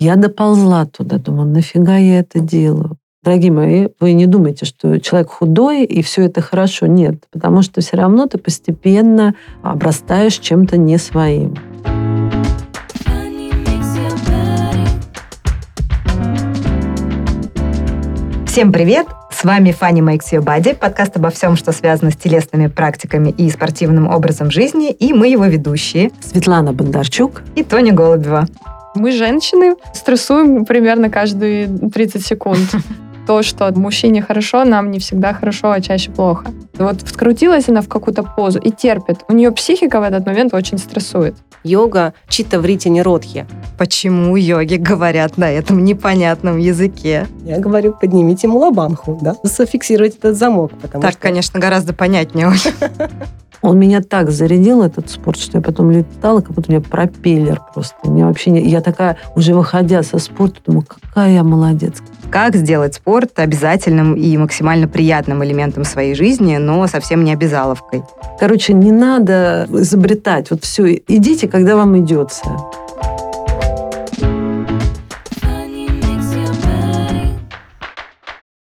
Я доползла туда, думаю, нафига я это делаю? Дорогие мои, вы не думайте, что человек худой и все это хорошо. Нет, потому что все равно ты постепенно обрастаешь чем-то не своим. Всем привет! С вами Фанни Makes Your Body, подкаст обо всем, что связано с телесными практиками и спортивным образом жизни, и мы его ведущие Светлана Бондарчук и Тоня Голубева. Мы, женщины, стрессуем примерно каждые 30 секунд. То, что мужчине хорошо, нам не всегда хорошо, а чаще плохо. Вот вкрутилась она в какую-то позу и терпит. У нее психика в этот момент очень стрессует. Йога чита врите не родхи. Почему йоги говорят на этом непонятном языке? Я говорю, поднимите мулабанху, да, зафиксировать этот замок. Потому так, что... конечно, гораздо понятнее. Он меня так зарядил, этот спорт, что я потом летала, как будто у меня пропеллер просто. У меня вообще не... Я такая, уже выходя со спорта, думаю, какая я молодец. Как сделать спорт обязательным и максимально приятным элементом своей жизни, но совсем не обязаловкой? Короче, не надо изобретать. Вот все, идите, когда вам идется.